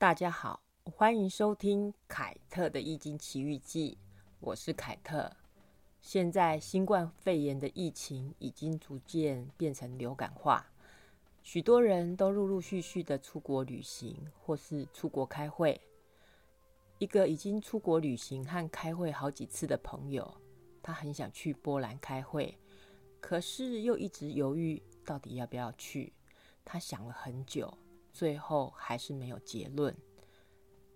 大家好，欢迎收听凯特的《易经奇遇记》，我是凯特。现在新冠肺炎的疫情已经逐渐变成流感化，许多人都陆陆续续的出国旅行或是出国开会。一个已经出国旅行和开会好几次的朋友，他很想去波兰开会，可是又一直犹豫到底要不要去。他想了很久。最后还是没有结论，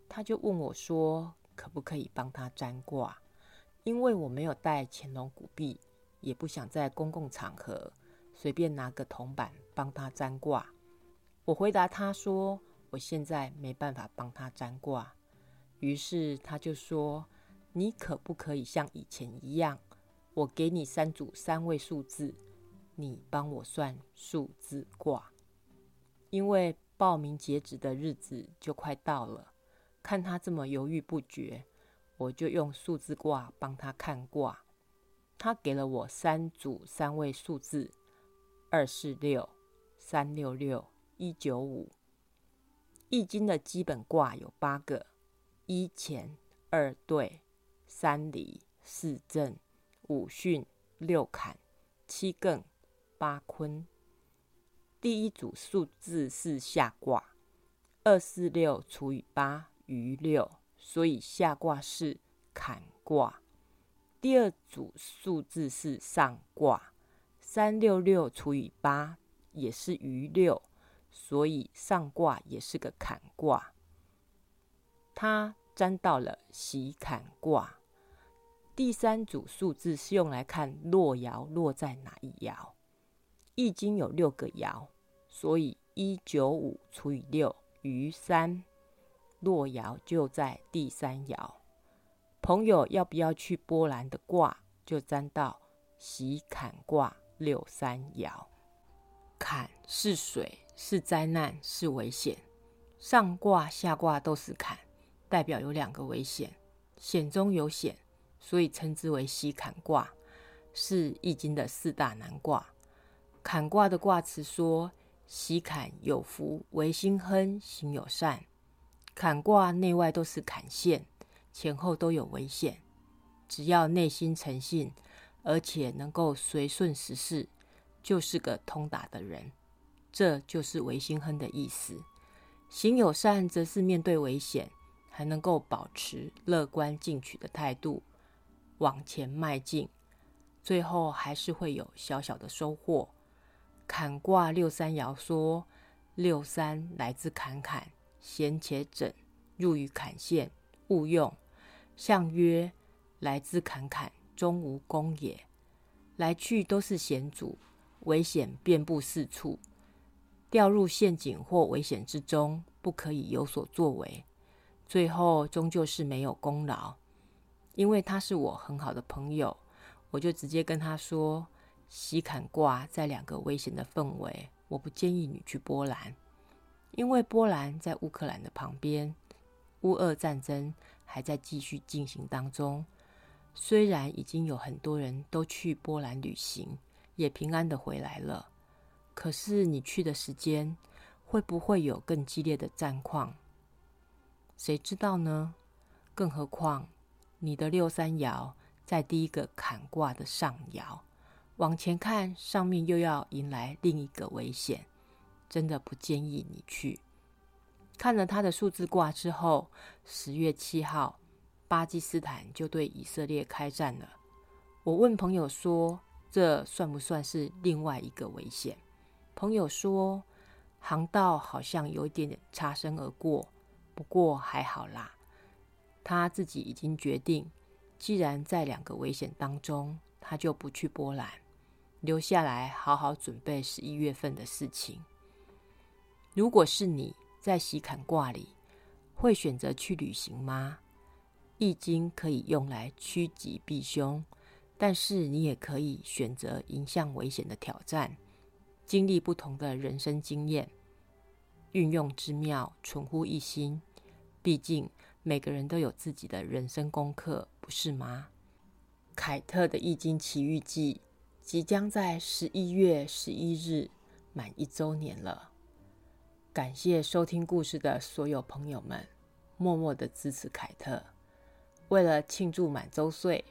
他就问我说：“可不可以帮他占卦？”因为我没有带乾隆古币，也不想在公共场合随便拿个铜板帮他占卦。我回答他说：“我现在没办法帮他占卦。”于是他就说：“你可不可以像以前一样，我给你三组三位数字，你帮我算数字卦？”因为报名截止的日子就快到了，看他这么犹豫不决，我就用数字卦帮他看卦。他给了我三组三位数字：二四六、三六六、一九五。易经的基本卦有八个：一乾、二兑、三离、四震、五巽、六坎、七艮、八坤。第一组数字是下卦，二四六除以八余六，所以下卦是坎卦。第二组数字是上卦，三六六除以八也是余六，所以上卦也是个坎卦。它沾到了喜坎卦。第三组数字是用来看落爻落在哪一爻。易经有六个爻。所以一九五除以六余三，洛爻就在第三爻。朋友要不要去波兰的卦，就占到喜坎卦六三爻。坎是水，是灾难，是危险。上卦下卦都是坎，代表有两个危险，险中有险，所以称之为喜坎卦，是易经的四大难卦。坎卦的卦辞说。喜坎有福，为心亨，行有善。坎卦内外都是坎线，前后都有危险。只要内心诚信，而且能够随顺时势，就是个通达的人。这就是为心亨的意思。行有善，则是面对危险，还能够保持乐观进取的态度，往前迈进，最后还是会有小小的收获。坎卦六三爻说：“六三来自坎坎，闲且整，入于坎线，勿用。”象曰：“来自坎坎，终无功也。”来去都是险阻，危险遍布四处，掉入陷阱或危险之中，不可以有所作为，最后终究是没有功劳。因为他是我很好的朋友，我就直接跟他说。西坎卦在两个危险的氛围，我不建议你去波兰，因为波兰在乌克兰的旁边，乌俄战争还在继续进行当中。虽然已经有很多人都去波兰旅行，也平安的回来了，可是你去的时间会不会有更激烈的战况？谁知道呢？更何况你的六三爻在第一个坎卦的上爻。往前看，上面又要迎来另一个危险，真的不建议你去。看了他的数字卦之后，十月七号，巴基斯坦就对以色列开战了。我问朋友说：“这算不算是另外一个危险？”朋友说：“航道好像有一点点擦身而过，不过还好啦。他自己已经决定，既然在两个危险当中，他就不去波兰。”留下来好好准备十一月份的事情。如果是你在喜坎卦里，会选择去旅行吗？易经可以用来趋吉避凶，但是你也可以选择迎向危险的挑战，经历不同的人生经验，运用之妙，存乎一心。毕竟每个人都有自己的人生功课，不是吗？凯特的《易经奇遇记》。即将在十一月十一日满一周年了。感谢收听故事的所有朋友们，默默的支持凯特。为了庆祝满周岁，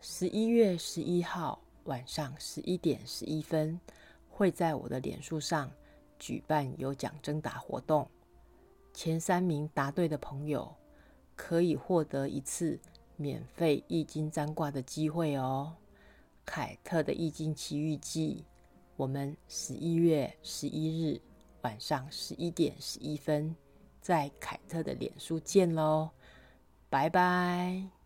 十一月十一号晚上十一点十一分，会在我的脸书上举办有奖征答活动。前三名答对的朋友，可以获得一次免费易经占卦的机会哦。凯特的易经奇遇记，我们十一月十一日。晚上十一点十一分，在凯特的脸书见喽，拜拜。